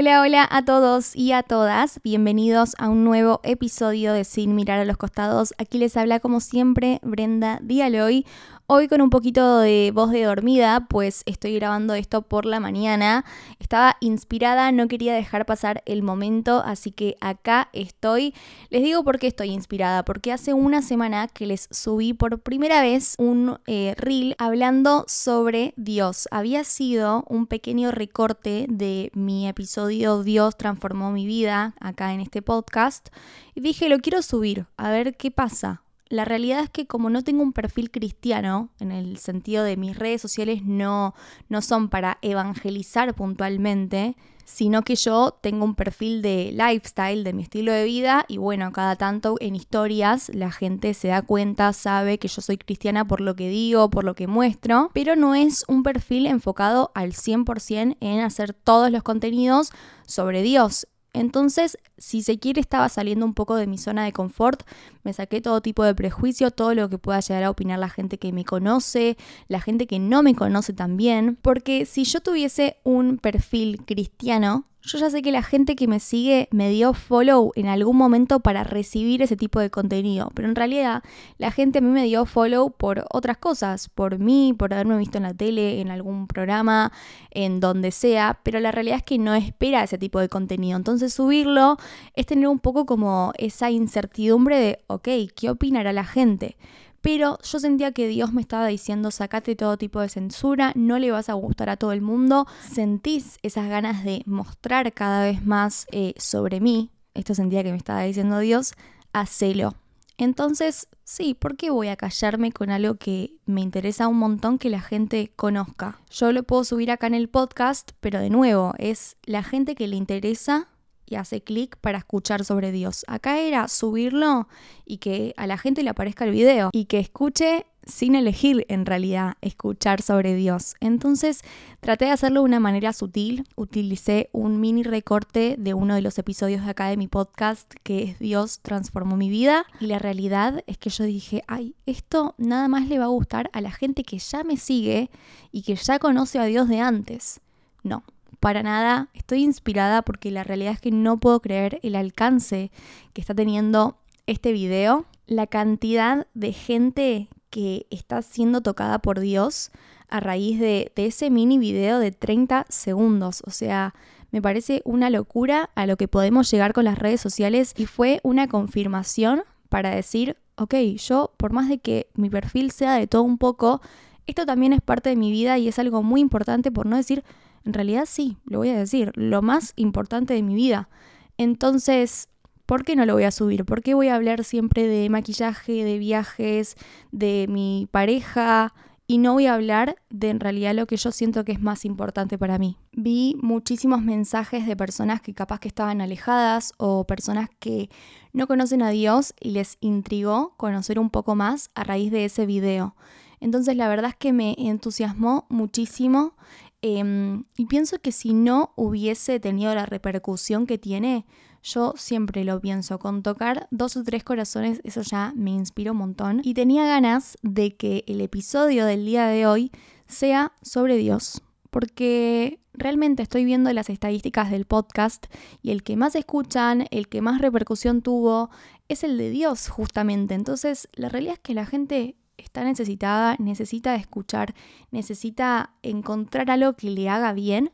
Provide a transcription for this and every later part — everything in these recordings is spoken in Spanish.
Hola, hola a todos y a todas. Bienvenidos a un nuevo episodio de Sin mirar a los costados. Aquí les habla como siempre Brenda Dialoy. Hoy con un poquito de voz de dormida, pues estoy grabando esto por la mañana. Estaba inspirada, no quería dejar pasar el momento, así que acá estoy. Les digo por qué estoy inspirada, porque hace una semana que les subí por primera vez un eh, reel hablando sobre Dios. Había sido un pequeño recorte de mi episodio Dios transformó mi vida acá en este podcast. Y dije, lo quiero subir, a ver qué pasa la realidad es que como no tengo un perfil cristiano, en el sentido de mis redes sociales no, no son para evangelizar puntualmente, sino que yo tengo un perfil de lifestyle, de mi estilo de vida, y bueno, cada tanto en historias la gente se da cuenta, sabe que yo soy cristiana por lo que digo, por lo que muestro, pero no es un perfil enfocado al 100% en hacer todos los contenidos sobre Dios. Entonces, si se quiere, estaba saliendo un poco de mi zona de confort, me saqué todo tipo de prejuicio, todo lo que pueda llegar a opinar la gente que me conoce, la gente que no me conoce también, porque si yo tuviese un perfil cristiano, yo ya sé que la gente que me sigue me dio follow en algún momento para recibir ese tipo de contenido, pero en realidad la gente a mí me dio follow por otras cosas, por mí, por haberme visto en la tele, en algún programa, en donde sea, pero la realidad es que no espera ese tipo de contenido. Entonces subirlo es tener un poco como esa incertidumbre de, ok, ¿qué opinará la gente? Pero yo sentía que Dios me estaba diciendo, sacate todo tipo de censura, no le vas a gustar a todo el mundo, sentís esas ganas de mostrar cada vez más eh, sobre mí, esto sentía que me estaba diciendo Dios, hacelo. Entonces, sí, ¿por qué voy a callarme con algo que me interesa un montón que la gente conozca? Yo lo puedo subir acá en el podcast, pero de nuevo, es la gente que le interesa y hace clic para escuchar sobre Dios. Acá era subirlo y que a la gente le aparezca el video y que escuche sin elegir en realidad escuchar sobre Dios. Entonces traté de hacerlo de una manera sutil. Utilicé un mini recorte de uno de los episodios de acá de mi podcast que es Dios transformó mi vida. Y la realidad es que yo dije, ay, esto nada más le va a gustar a la gente que ya me sigue y que ya conoce a Dios de antes. No, para nada, estoy inspirada porque la realidad es que no puedo creer el alcance que está teniendo este video, la cantidad de gente que está siendo tocada por Dios a raíz de, ese mini video de 30 segundos. O sea, me parece una locura a lo que podemos llegar con las redes sociales y fue una confirmación para decir, ok, yo por más de que mi perfil sea de todo un poco, esto también es parte de mi vida y es algo muy importante por no decir en realidad sí, lo voy a decir, lo más importante de mi vida. Entonces, ¿por qué no lo voy a subir? ¿Por qué voy a hablar siempre de maquillaje, de viajes, de mi pareja? Y no voy a hablar de en realidad lo que yo siento que es más importante para mí. Vi muchísimos mensajes de personas que capaz que estaban alejadas o personas que no conocen a Dios y les intrigó conocer un poco más a raíz de ese video. Entonces la verdad es que me entusiasmó muchísimo Em, y pienso que si no hubiese tenido la repercusión que tiene, yo siempre lo pienso, con tocar dos o tres corazones, eso ya me inspira un montón. Y tenía ganas de que el episodio del día de hoy sea sobre Dios, porque realmente estoy viendo las estadísticas del podcast y el que más escuchan, el que más repercusión tuvo, es el de Dios justamente. Entonces, la realidad es que la gente está necesitada, necesita escuchar, necesita encontrar algo que le haga bien.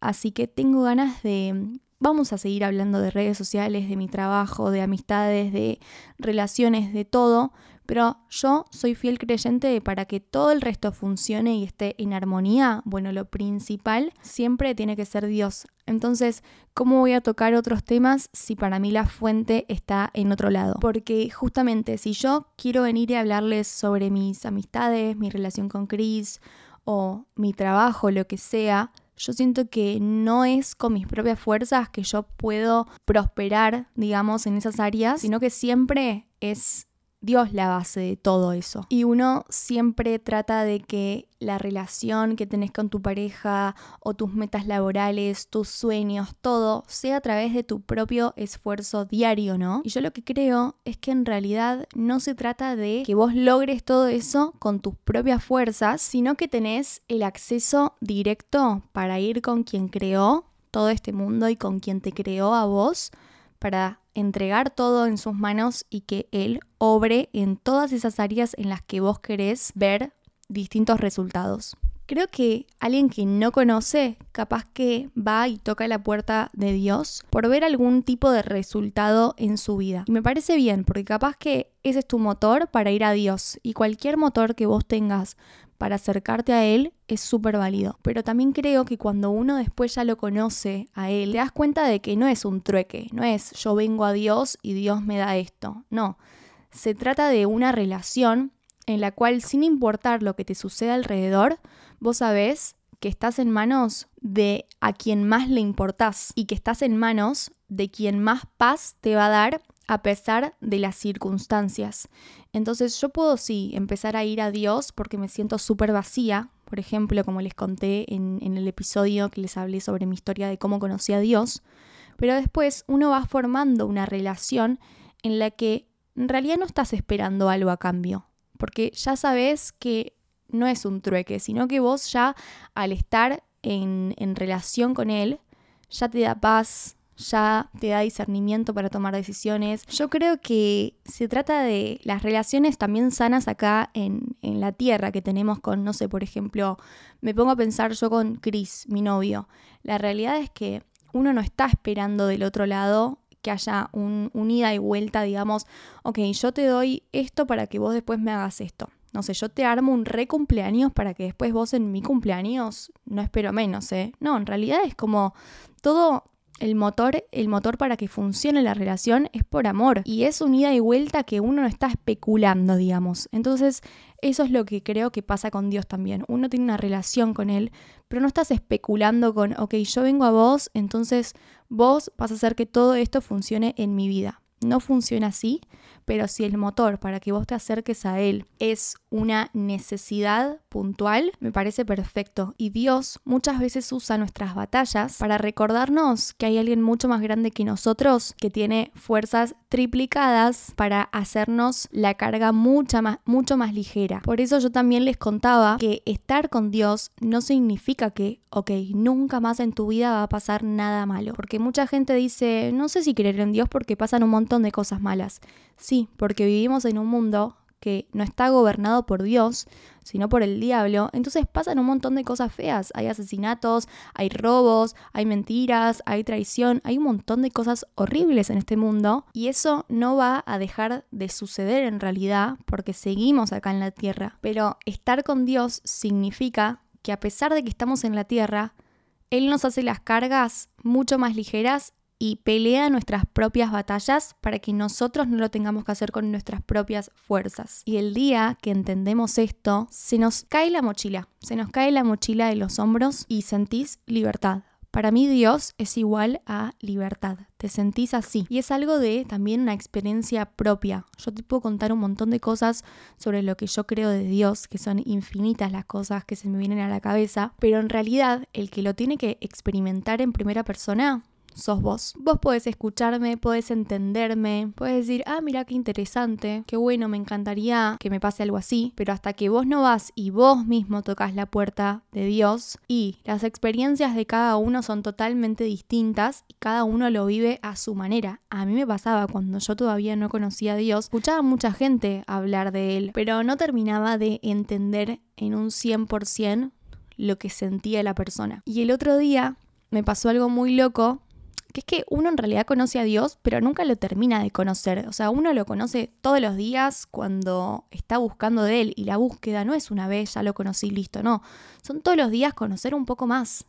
Así que tengo ganas de... Vamos a seguir hablando de redes sociales, de mi trabajo, de amistades, de relaciones, de todo, pero yo soy fiel creyente de para que todo el resto funcione y esté en armonía, bueno, lo principal siempre tiene que ser Dios. Entonces, ¿cómo voy a tocar otros temas si para mí la fuente está en otro lado? Porque justamente si yo quiero venir y hablarles sobre mis amistades, mi relación con Chris o mi trabajo, lo que sea, yo siento que no es con mis propias fuerzas que yo puedo prosperar, digamos, en esas áreas, sino que siempre es Dios la base de todo eso. Y uno siempre trata de que la relación que tenés con tu pareja o tus metas laborales, tus sueños, todo sea a través de tu propio esfuerzo diario, ¿no? Y yo lo que creo es que en realidad no se trata de que vos logres todo eso con tus propias fuerzas, sino que tenés el acceso directo para ir con quien creó todo este mundo y con quien te creó a vos para entregar todo en sus manos y que Él obre en todas esas áreas en las que vos querés ver distintos resultados. Creo que alguien que no conoce, capaz que va y toca la puerta de Dios por ver algún tipo de resultado en su vida. Y me parece bien, porque capaz que ese es tu motor para ir a Dios. Y cualquier motor que vos tengas para acercarte a Él es súper válido. Pero también creo que cuando uno después ya lo conoce a Él, te das cuenta de que no es un trueque, no es yo vengo a Dios y Dios me da esto. No, se trata de una relación en la cual sin importar lo que te suceda alrededor, vos sabés que estás en manos de a quien más le importás y que estás en manos de quien más paz te va a dar a pesar de las circunstancias. Entonces yo puedo sí empezar a ir a Dios porque me siento súper vacía, por ejemplo, como les conté en, el episodio que les hablé sobre mi historia de cómo conocí a Dios, pero después uno va formando una relación en la que en realidad no estás esperando algo a cambio, porque ya sabes que no es un trueque, sino que vos ya al estar en relación con Él, ya te da paz, ya te da discernimiento para tomar decisiones. Yo creo que se trata de las relaciones también sanas acá en, en, la tierra que tenemos con, no sé, por ejemplo, me pongo a pensar yo con Chris, mi novio. La realidad es que uno no está esperando del otro lado que haya un, un ida y vuelta, digamos, ok, yo te doy esto para que vos después me hagas esto. No sé, yo te armo un re cumpleaños para que después vos en mi cumpleaños no espero menos, ¿eh? No, en realidad es como todo el motor, el motor para que funcione la relación es por amor y es un ida y vuelta que uno no está especulando, digamos. Entonces, eso es lo que creo que pasa con Dios también. Uno tiene una relación con Él, pero no estás especulando con, ok, yo vengo a vos, entonces vos vas a hacer que todo esto funcione en mi vida. No funciona así, pero si el motor para que vos te acerques a Él es una necesidad puntual, me parece perfecto. Y Dios muchas veces usa nuestras batallas para recordarnos que hay alguien mucho más grande que nosotros, que tiene fuerzas triplicadas para hacernos la carga mucha más, mucho más ligera. Por eso yo también les contaba que estar con Dios no significa que, ok, nunca más en tu vida va a pasar nada malo. Porque mucha gente dice, no sé si creer en Dios porque pasan un montón de cosas malas. Sí, porque vivimos en un mundo que no está gobernado por Dios, sino por el diablo, entonces pasan un montón de cosas feas. Hay asesinatos, hay robos, hay mentiras, hay traición, hay un montón de cosas horribles en este mundo y eso no va a dejar de suceder en realidad porque seguimos acá en la tierra. Pero estar con Dios significa que a pesar de que estamos en la tierra, Él nos hace las cargas mucho más ligeras y pelea nuestras propias batallas para que nosotros no lo tengamos que hacer con nuestras propias fuerzas. Y el día que entendemos esto, se nos cae la mochila, se nos cae la mochila de los hombros y sentís libertad. Para mí Dios es igual a libertad, te sentís así. Y es algo de también una experiencia propia. Yo te puedo contar un montón de cosas sobre lo que yo creo de Dios, que son infinitas las cosas que se me vienen a la cabeza, pero en realidad el que lo tiene que experimentar en primera persona sos vos. Vos podés escucharme, podés entenderme, podés decir, ah, mira qué interesante, qué bueno, me encantaría que me pase algo así, pero hasta que vos no vas y vos mismo tocas la puerta de Dios y las experiencias de cada uno son totalmente distintas y cada uno lo vive a su manera. A mí me pasaba cuando yo todavía no conocía a Dios, escuchaba mucha gente hablar de Él, pero no terminaba de entender en un 100% lo que sentía la persona. Y el otro día me pasó algo muy loco que es que uno en realidad conoce a Dios, pero nunca lo termina de conocer. O sea, uno lo conoce todos los días cuando está buscando de Él y la búsqueda no es una vez, ya lo conocí, listo, no. Son todos los días conocer un poco más.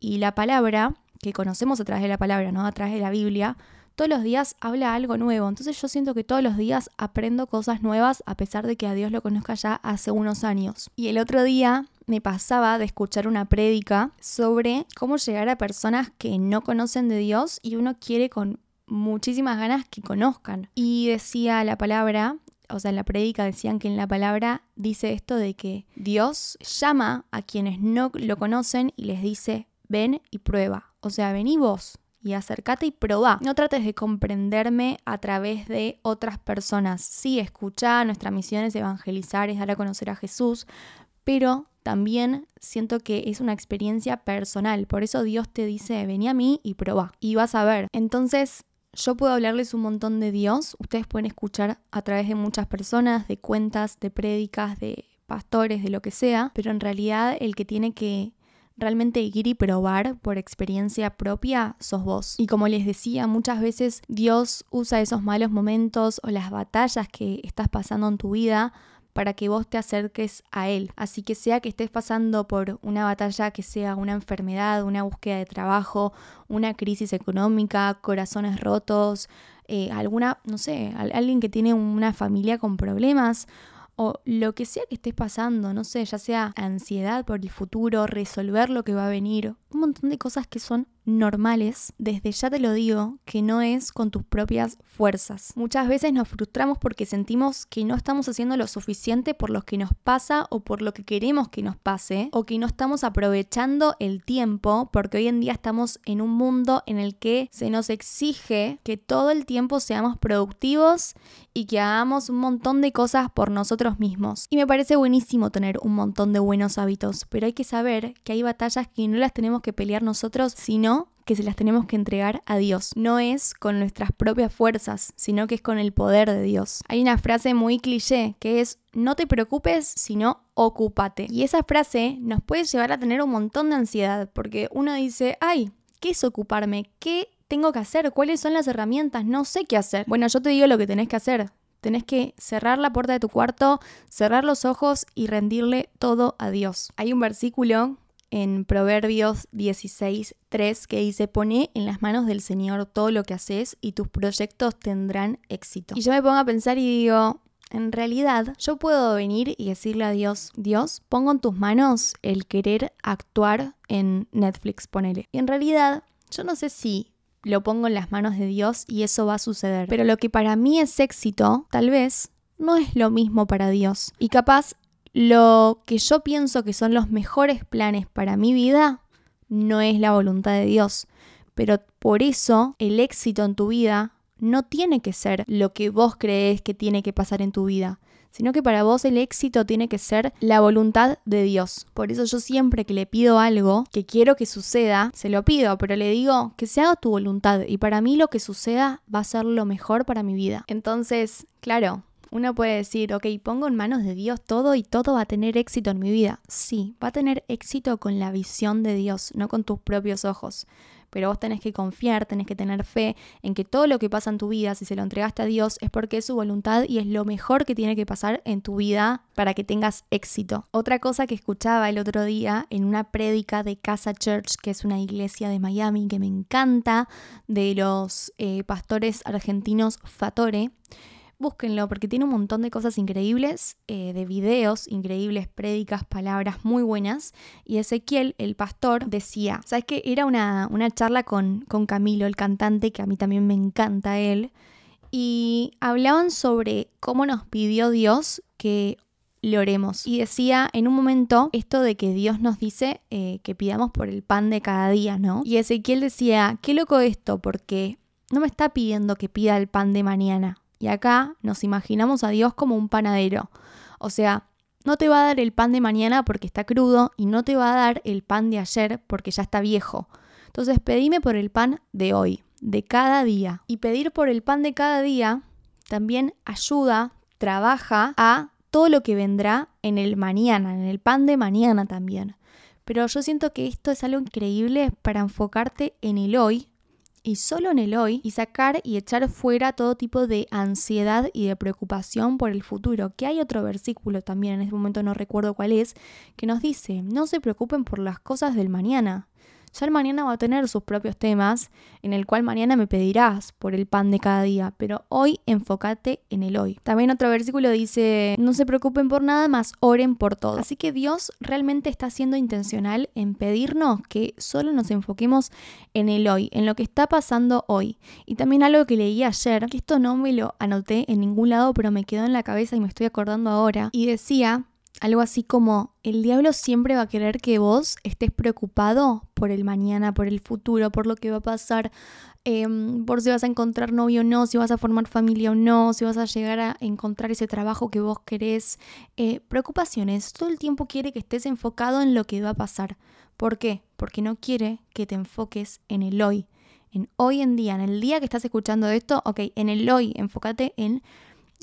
Y la palabra, que conocemos a través de la palabra, ¿no? A través de la Biblia, todos los días habla algo nuevo. Entonces yo siento que todos los días aprendo cosas nuevas a pesar de que a Dios lo conozca ya hace unos años. Y el otro día me pasaba de escuchar una prédica sobre cómo llegar a personas que no conocen de Dios y uno quiere con muchísimas ganas que conozcan. Y decía la palabra, o sea, en la prédica decían que en la palabra dice esto de que Dios llama a quienes no lo conocen y les dice, ven y prueba. O sea, vení vos, y acércate y probá. No trates de comprenderme a través de otras personas. Sí, escucha, nuestra misión es evangelizar, es dar a conocer a Jesús, pero también siento que es una experiencia personal. Por eso Dios te dice, vení a mí y probá. Y vas a ver. Entonces, yo puedo hablarles un montón de Dios. Ustedes pueden escuchar a través de muchas personas, de cuentas, de prédicas, de pastores, de lo que sea. Pero en realidad el que tiene que realmente ir y probar por experiencia propia sos vos. Y como les decía, muchas veces Dios usa esos malos momentos o las batallas que estás pasando en tu vida para que vos te acerques a Él. Así que sea que estés pasando por una batalla que sea una enfermedad, una búsqueda de trabajo, una crisis económica, corazones rotos, eh, alguna, no sé, alguien que tiene una familia con problemas o lo que sea que estés pasando, no sé, ya sea ansiedad por el futuro, resolver lo que va a venir, un montón de cosas que son normales, desde ya te lo digo, que no es con tus propias fuerzas. Muchas veces nos frustramos porque sentimos que no estamos haciendo lo suficiente por lo que nos pasa o por lo que queremos que nos pase, o que no estamos aprovechando el tiempo, porque hoy en día estamos en un mundo en el que se nos exige que todo el tiempo seamos productivos y que hagamos un montón de cosas por nosotros mismos. Y me parece buenísimo tener un montón de buenos hábitos, pero hay que saber que hay batallas que no las tenemos que pelear nosotros, sino que se las tenemos que entregar a Dios. No es con nuestras propias fuerzas, sino que es con el poder de Dios. Hay una frase muy cliché que es no te preocupes, sino ocúpate. Y esa frase nos puede llevar a tener un montón de ansiedad, porque uno dice, ay, ¿qué es ocuparme? ¿Qué tengo que hacer? ¿Cuáles son las herramientas? No sé qué hacer. Bueno, yo te digo lo que tenés que hacer. Tenés que cerrar la puerta de tu cuarto, cerrar los ojos y rendirle todo a Dios. Hay un versículo en Proverbios 16.3 que dice, pone en las manos del Señor todo lo que haces y tus proyectos tendrán éxito. Y yo me pongo a pensar y digo, en realidad yo puedo venir y decirle a Dios, Dios, pongo en tus manos el querer actuar en Netflix, ponele. Y en realidad yo no sé si lo pongo en las manos de Dios y eso va a suceder. Pero lo que para mí es éxito, tal vez, no es lo mismo para Dios. Y capaz lo que yo pienso que son los mejores planes para mi vida no es la voluntad de Dios. Pero por eso el éxito en tu vida no tiene que ser lo que vos crees que tiene que pasar en tu vida, sino que para vos el éxito tiene que ser la voluntad de Dios. Por eso yo siempre que le pido algo que quiero que suceda, se lo pido, pero le digo que se haga tu voluntad y para mí lo que suceda va a ser lo mejor para mi vida. Entonces, claro, uno puede decir, ok, pongo en manos de Dios todo y todo va a tener éxito en mi vida. Sí, va a tener éxito con la visión de Dios, no con tus propios ojos. Pero vos tenés que confiar, tenés que tener fe en que todo lo que pasa en tu vida, si se lo entregaste a Dios, es porque es su voluntad y es lo mejor que tiene que pasar en tu vida para que tengas éxito. Otra cosa que escuchaba el otro día en una prédica de Casa Church, que es una iglesia de Miami que me encanta, de los eh, pastores argentinos Fatore, búsquenlo porque tiene un montón de cosas increíbles, eh, de videos increíbles, prédicas, palabras muy buenas. Y Ezequiel, el pastor, decía, ¿sabes qué? Era una, una charla con, con Camilo, el cantante, que a mí también me encanta él. Y hablaban sobre cómo nos pidió Dios que le oremos. Y decía en un momento esto de que Dios nos dice eh, que pidamos por el pan de cada día, ¿no? Y Ezequiel decía, qué loco esto, porque no me está pidiendo que pida el pan de mañana, y acá nos imaginamos a Dios como un panadero. O sea, no te va a dar el pan de mañana porque está crudo y no te va a dar el pan de ayer porque ya está viejo. Entonces pedime por el pan de hoy, de cada día. Y pedir por el pan de cada día también ayuda, trabaja a todo lo que vendrá en el mañana, en el pan de mañana también. Pero yo siento que esto es algo increíble para enfocarte en el hoy y solo en el hoy y sacar y echar fuera todo tipo de ansiedad y de preocupación por el futuro. Que hay otro versículo también, en este momento no recuerdo cuál es, que nos dice, no se preocupen por las cosas del mañana. Ya el mañana va a tener sus propios temas, en el cual mañana me pedirás por el pan de cada día, pero hoy enfócate en el hoy. También otro versículo dice, no se preocupen por nada más, oren por todo. Así que Dios realmente está siendo intencional en pedirnos que solo nos enfoquemos en el hoy, en lo que está pasando hoy. Y también algo que leí ayer, que esto no me lo anoté en ningún lado, pero me quedó en la cabeza y me estoy acordando ahora, y decía algo así como el diablo siempre va a querer que vos estés preocupado por el mañana, por el futuro, por lo que va a pasar, em, por si vas a encontrar novio o no, si vas a formar familia o no, si vas a llegar a encontrar ese trabajo que vos querés. Eh, preocupaciones, todo el tiempo quiere que estés enfocado en lo que va a pasar. ¿Por qué? Porque no quiere que te enfoques en el hoy, en hoy en día, en el día que estás escuchando esto, ok, en el hoy, enfócate en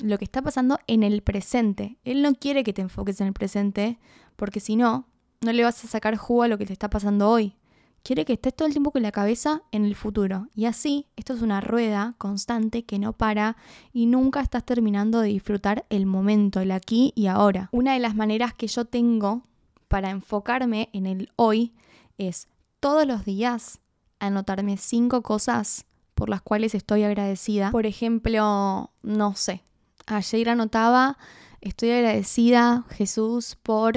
lo que está pasando en el presente. Él no quiere que te enfoques en el presente, porque si no, no le vas a sacar jugo a lo que te está pasando hoy. Quiere que estés todo el tiempo con la cabeza en el futuro. Y así, esto es una rueda constante que no para y nunca estás terminando de disfrutar el momento, el aquí y ahora. Una de las maneras que yo tengo para enfocarme en el hoy es todos los días anotarme cinco cosas por las cuales estoy agradecida. Por ejemplo, no sé, ayer anotaba, estoy agradecida Jesús por,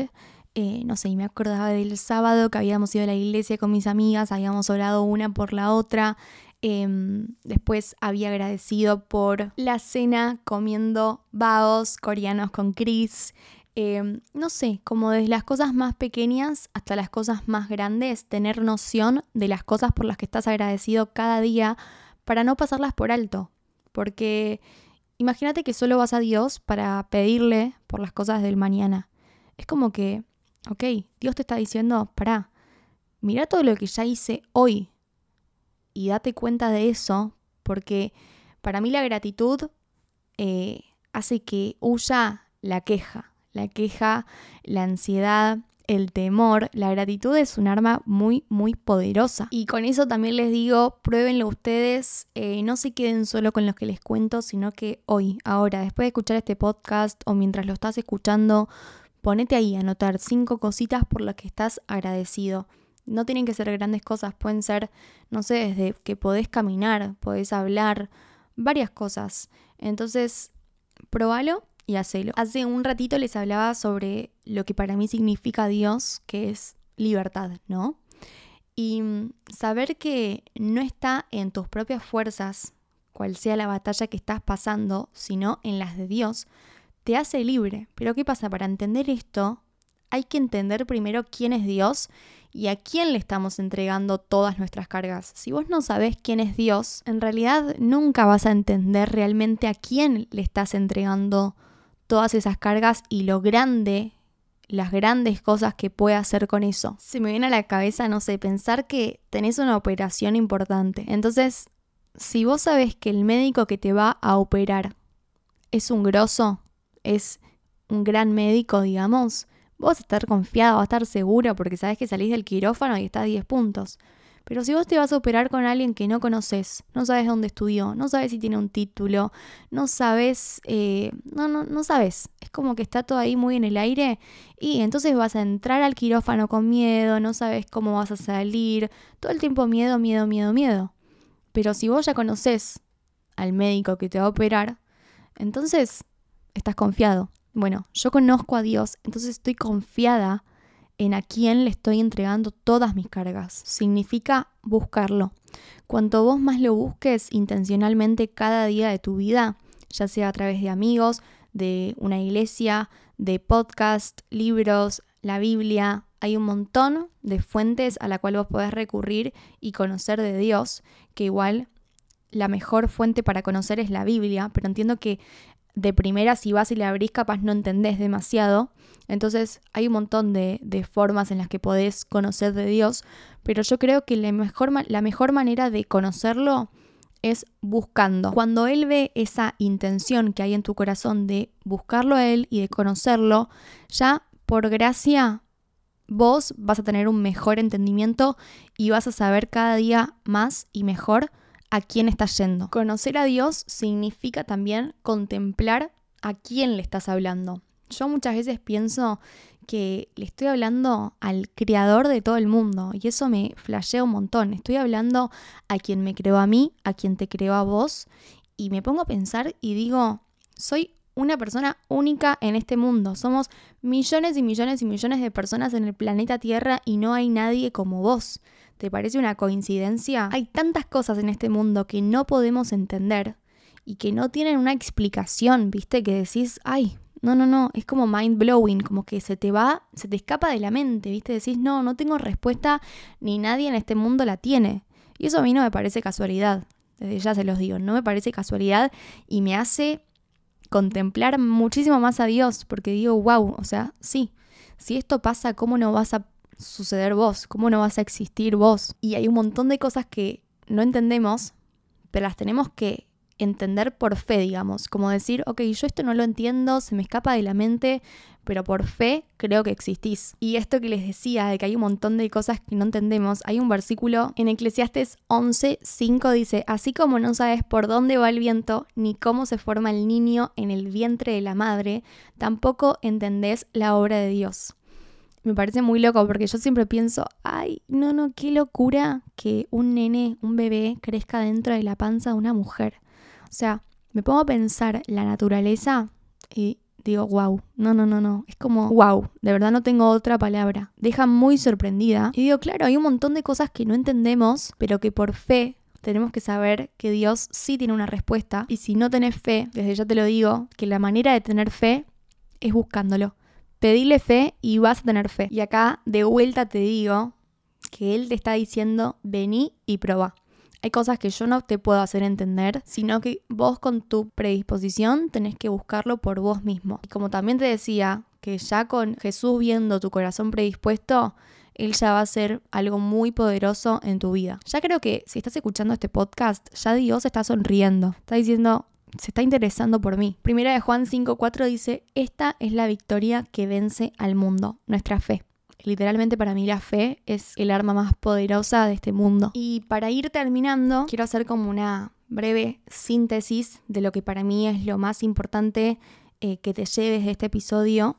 eh, no sé, y me acordaba del sábado que habíamos ido a la iglesia con mis amigas, habíamos orado una por la otra. Em, después había agradecido por la cena comiendo baos coreanos con Chris. Em, no sé, como desde las cosas más pequeñas hasta las cosas más grandes, tener noción de las cosas por las que estás agradecido cada día para no pasarlas por alto. Porque Imagínate que solo vas a Dios para pedirle por las cosas del mañana. Es como que, ok, Dios te está diciendo, pará, mira todo lo que ya hice hoy y date cuenta de eso, porque para mí la gratitud eh, hace que huya la queja, la queja, la ansiedad, el temor, la gratitud es un arma muy, muy poderosa. Y con eso también les digo, pruébenlo ustedes, eh, no se queden solo con los que les cuento, sino que hoy, ahora, después de escuchar este podcast o mientras lo estás escuchando, ponete ahí a anotar cinco cositas por las que estás agradecido. No tienen que ser grandes cosas, pueden ser, no sé, desde que podés caminar, podés hablar, varias cosas. Entonces, probalo y hacelo. Hace un ratito les hablaba sobre lo que para mí significa Dios, que es libertad, ¿no? Y mm, saber que no está en tus propias fuerzas, cual sea la batalla que estás pasando, sino en las de Dios, te hace libre. Pero ¿qué pasa? Para entender esto, hay que entender primero quién es Dios y a quién le estamos entregando todas nuestras cargas. Si vos no sabés quién es Dios, en realidad nunca vas a entender realmente a quién le estás entregando todas esas cargas y lo grande, las grandes cosas que puede hacer con eso. Se me viene a la cabeza, no sé, pensar que tenés una operación importante. Entonces, si vos sabés que el médico que te va a operar es un grosso, es un gran médico, digamos, vos vas a estar confiado, vas a estar seguro porque sabés que salís del quirófano y estás a 10 puntos. Pero si vos te vas a operar con alguien que no conoces, no sabes dónde estudió, no sabes si tiene un título, no sabes, eh, no, no, no sabes, es como que está todo ahí muy en el aire y entonces vas a entrar al quirófano con miedo, no sabes cómo vas a salir, todo el tiempo miedo, miedo, miedo, miedo. Pero si vos ya conoces al médico que te va a operar, entonces estás confiado. Bueno, yo conozco a Dios, entonces estoy confiada en a quién le estoy entregando todas mis cargas. Significa buscarlo. Cuanto vos más lo busques intencionalmente cada día de tu vida, ya sea a través de amigos, de una iglesia, de podcast, libros, la Biblia, hay un montón de fuentes a la cual vos podés recurrir y conocer de Dios, que igual la mejor fuente para conocer es la Biblia, pero entiendo que de primera si vas y la abrís capaz no entendés demasiado. Entonces hay un montón de, formas en las que podés conocer de Dios, pero yo creo que la mejor, la mejor manera de conocerlo es buscando. Cuando Él ve esa intención que hay en tu corazón de buscarlo a Él y de conocerlo, ya por gracia vos vas a tener un mejor entendimiento y vas a saber cada día más y mejor a quién estás yendo. Conocer a Dios significa también contemplar a quién le estás hablando. Yo muchas veces pienso que le estoy hablando al creador de todo el mundo y eso me flashea un montón. Estoy hablando a quien me creó a mí, a quien te creó a vos y me pongo a pensar y digo, soy una persona única en este mundo. Somos millones y millones y millones de personas en el planeta Tierra y no hay nadie como vos. ¿Te parece una coincidencia? Hay tantas cosas en este mundo que no podemos entender y que no tienen una explicación, ¿viste? Que decís, ay, No, no, no, es como mind blowing, como que se te va, se te escapa de la mente, ¿viste? Decís, no, no tengo respuesta, ni nadie en este mundo la tiene. Y eso a mí no me parece casualidad, desde ya se los digo, no me parece casualidad y me hace contemplar muchísimo más a Dios, porque digo, wow, o sea, sí, si esto pasa, ¿cómo no vas a suceder vos? ¿Cómo no vas a existir vos? Y hay un montón de cosas que no entendemos, pero las tenemos que entender por fe, digamos, como decir, ok, yo esto no lo entiendo, se me escapa de la mente, pero por fe creo que existís. Y esto que les decía, de que hay un montón de cosas que no entendemos, hay un versículo en Eclesiastes 11, 5 dice, así como no sabes por dónde va el viento, ni cómo se forma el niño en el vientre de la madre, tampoco entendés la obra de Dios. Me parece muy loco porque yo siempre pienso, ay, no, no, qué locura que un nene, un bebé, crezca dentro de la panza de una mujer. O sea, me pongo a pensar la naturaleza y digo, wow, no, no, no, no, es como, wow, de verdad no tengo otra palabra. Deja muy sorprendida. Y digo, claro, hay un montón de cosas que no entendemos, pero que por fe tenemos que saber que Dios sí tiene una respuesta. Y si no tenés fe, desde ya te lo digo, que la manera de tener fe es buscándolo. Pedile fe y vas a tener fe. Y acá de vuelta te digo que Él te está diciendo, vení y probá. Hay cosas que yo no te puedo hacer entender, sino que vos con tu predisposición tenés que buscarlo por vos mismo. Y como también te decía, que ya con Jesús viendo tu corazón predispuesto, Él ya va a ser algo muy poderoso en tu vida. Ya creo que si estás escuchando este podcast, ya Dios está sonriendo. Está diciendo, se está interesando por mí. Primera de Juan 5.4 dice, esta es la victoria que vence al mundo, nuestra fe. Literalmente para mí la fe es el arma más poderosa de este mundo. Y para ir terminando, quiero hacer como una breve síntesis de lo que para mí es lo más importante eh, que te lleves de este episodio.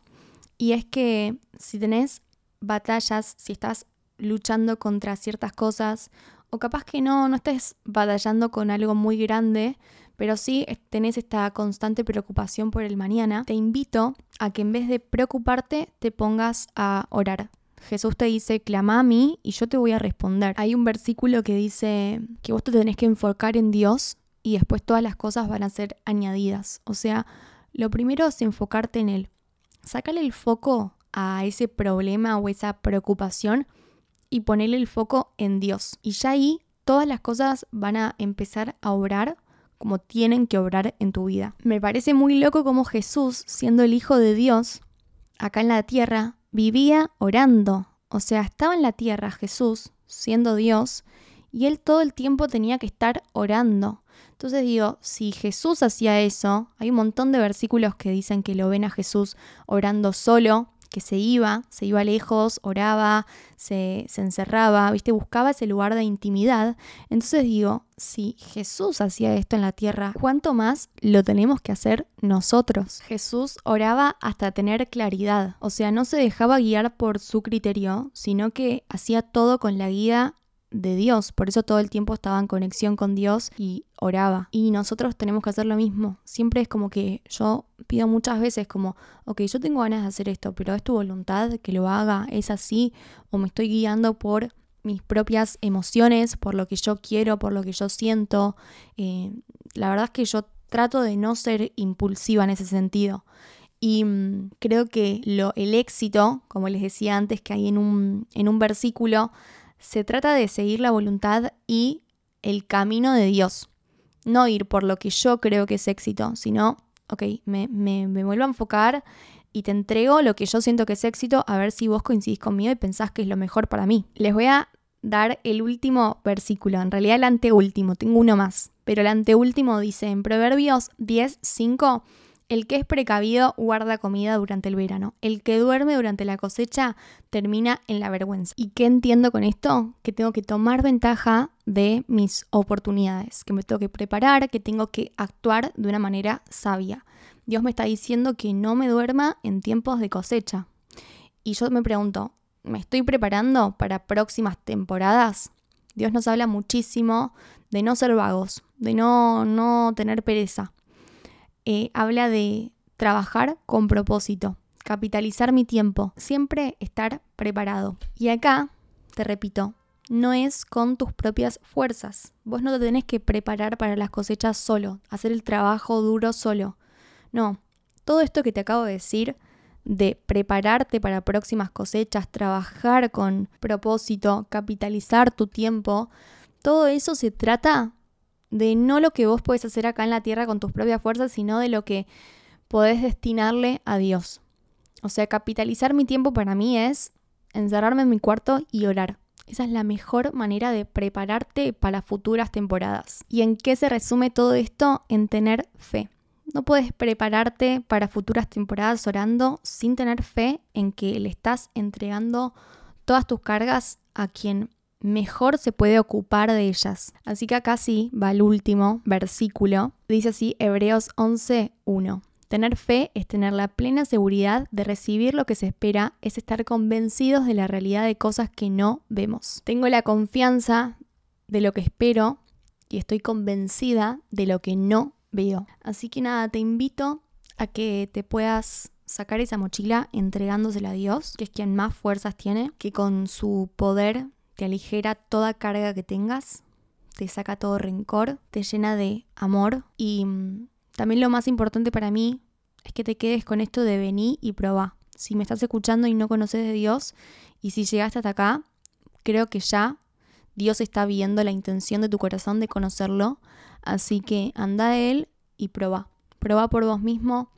Y es que si tenés batallas, si estás luchando contra ciertas cosas, o capaz que no, no estés batallando con algo muy grande, pero sí tenés esta constante preocupación por el mañana, te invito a que en vez de preocuparte te pongas a orar. Jesús te dice, clama a mí y yo te voy a responder. Hay un versículo que dice que vos te tenés que enfocar en Dios y después todas las cosas van a ser añadidas. O sea, lo primero es enfocarte en Él. Sácale el foco a ese problema o esa preocupación y ponerle el foco en Dios. Y ya ahí todas las cosas van a empezar a obrar como tienen que obrar en tu vida. Me parece muy loco como Jesús, siendo el Hijo de Dios, acá en la tierra, vivía orando. O sea, estaba en la tierra Jesús, siendo Dios, y él todo el tiempo tenía que estar orando. Entonces digo, si Jesús hacía eso, hay un montón de versículos que dicen que lo ven a Jesús orando solo, que se iba, se iba lejos, oraba, se, se, encerraba, ¿viste? Buscaba ese lugar de intimidad. Entonces digo, si Jesús hacía esto en la tierra, ¿cuánto más lo tenemos que hacer nosotros? Jesús oraba hasta tener claridad, o sea, no se dejaba guiar por su criterio, sino que hacía todo con la guía de Dios, por eso todo el tiempo estaba en conexión con Dios y oraba. Y nosotros tenemos que hacer lo mismo. Siempre es como que yo pido muchas veces como, ok, yo tengo ganas de hacer esto, pero es tu voluntad que lo haga, es así, o me estoy guiando por mis propias emociones, por lo que yo quiero, por lo que yo siento. Eh, la verdad es que yo trato de no ser impulsiva en ese sentido. Y mm, creo que lo, el éxito, como les decía antes, que hay en un, en un versículo, se trata de seguir la voluntad y el camino de Dios. No ir por lo que yo creo que es éxito, sino, ok, me, me, vuelvo a enfocar y te entrego lo que yo siento que es éxito, a ver si vos coincidís conmigo y pensás que es lo mejor para mí. Les voy a dar el último versículo, en realidad el anteúltimo, tengo uno más, pero el anteúltimo dice en Proverbios 10, 5, el que es precavido guarda comida durante el verano. El que duerme durante la cosecha termina en la vergüenza. ¿Y qué entiendo con esto? Que tengo que tomar ventaja de mis oportunidades, que me tengo que preparar, que tengo que actuar de una manera sabia. Dios me está diciendo que no me duerma en tiempos de cosecha. Y yo me pregunto, ¿me estoy preparando para próximas temporadas? Dios nos habla muchísimo de no ser vagos, de no, no tener pereza eh, habla de trabajar con propósito, capitalizar mi tiempo, siempre estar preparado. Y acá, te repito, no es con tus propias fuerzas. Vos no te tenés que preparar para las cosechas solo, hacer el trabajo duro solo. No, todo esto que te acabo de decir, de prepararte para próximas cosechas, trabajar con propósito, capitalizar tu tiempo, todo eso se trata de no lo que vos puedes hacer acá en la tierra con tus propias fuerzas, sino de lo que podés destinarle a Dios. O sea, capitalizar mi tiempo para mí es encerrarme en mi cuarto y orar. Esa es la mejor manera de prepararte para futuras temporadas. ¿Y en qué se resume todo esto? En tener fe. No puedes prepararte para futuras temporadas orando sin tener fe en que le estás entregando todas tus cargas a quien mejor se puede ocupar de ellas. Así que acá sí va el último versículo. Dice así Hebreos 11.1. Tener fe es tener la plena seguridad de recibir lo que se espera, es estar convencidos de la realidad de cosas que no vemos. Tengo la confianza de lo que espero y estoy convencida de lo que no veo. Así que nada, te invito a que te puedas sacar esa mochila entregándosela a Dios, que es quien más fuerzas tiene, que con su poder te aligera toda carga que tengas, te saca todo rencor, te llena de amor y mm, también lo más importante para mí es que te quedes con esto de venir y probar. Si me estás escuchando y no conoces de Dios, y si llegaste hasta acá, creo que ya Dios está viendo la intención de tu corazón de conocerlo. Así que anda a Él y proba. Proba por vos mismo.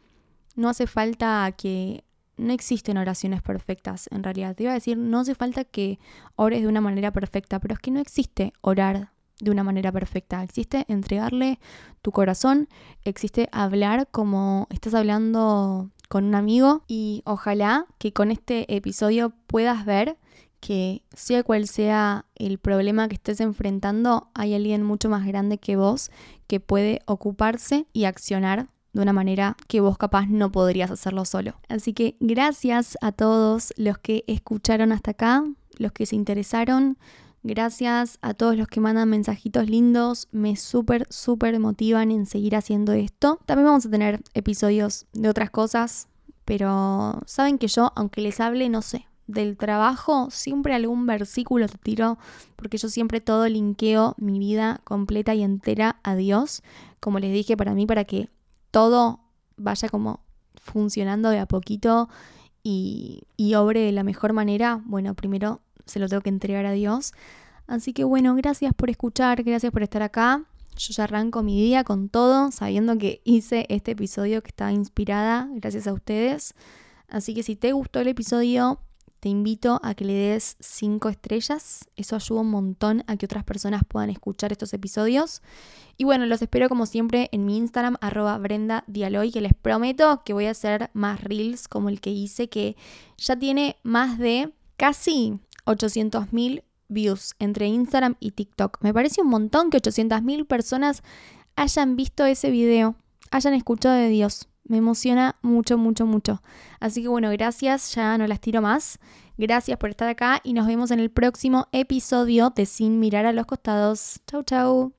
No hace falta que... No existen oraciones perfectas, en realidad. Te iba a decir, no hace falta que ores de una manera perfecta, pero es que no existe orar de una manera perfecta. Existe entregarle tu corazón, existe hablar como estás hablando con un amigo y ojalá que con este episodio puedas ver que sea cual sea el problema que estés enfrentando, hay alguien mucho más grande que vos que puede ocuparse y accionar de una manera que vos capaz no podrías hacerlo solo. Así que gracias a todos los que escucharon hasta acá, los que se interesaron Gracias a todos los que mandan mensajitos lindos, me súper, súper motivan en seguir haciendo esto. También vamos a tener episodios de otras cosas, pero saben que yo, aunque les hable, no sé, del trabajo, siempre algún versículo te tiro, porque yo siempre todo linkeo mi vida completa y entera a Dios, como les dije, para mí, para que todo vaya como funcionando de a poquito y, y obre de la mejor manera, bueno, primero se lo tengo que entregar a Dios. Así que bueno, gracias por escuchar, gracias por estar acá. Yo ya arranco mi día con todo, sabiendo que hice este episodio que está inspirada gracias a ustedes. Así que si te gustó el episodio, te invito a que le des 5 estrellas. Eso ayuda un montón a que otras personas puedan escuchar estos episodios. Y bueno, los espero como siempre en mi Instagram, arroba Brenda Dialoy, que les prometo que voy a hacer más reels como el que hice, que ya tiene más de casi 800.000 views entre Instagram y TikTok. Me parece un montón que 800.000 personas hayan visto ese video, hayan escuchado de Dios. Me emociona mucho, mucho, mucho. Así que bueno, gracias, ya no las tiro más. Gracias por estar acá y nos vemos en el próximo episodio de Sin mirar a los costados. Chau, chau.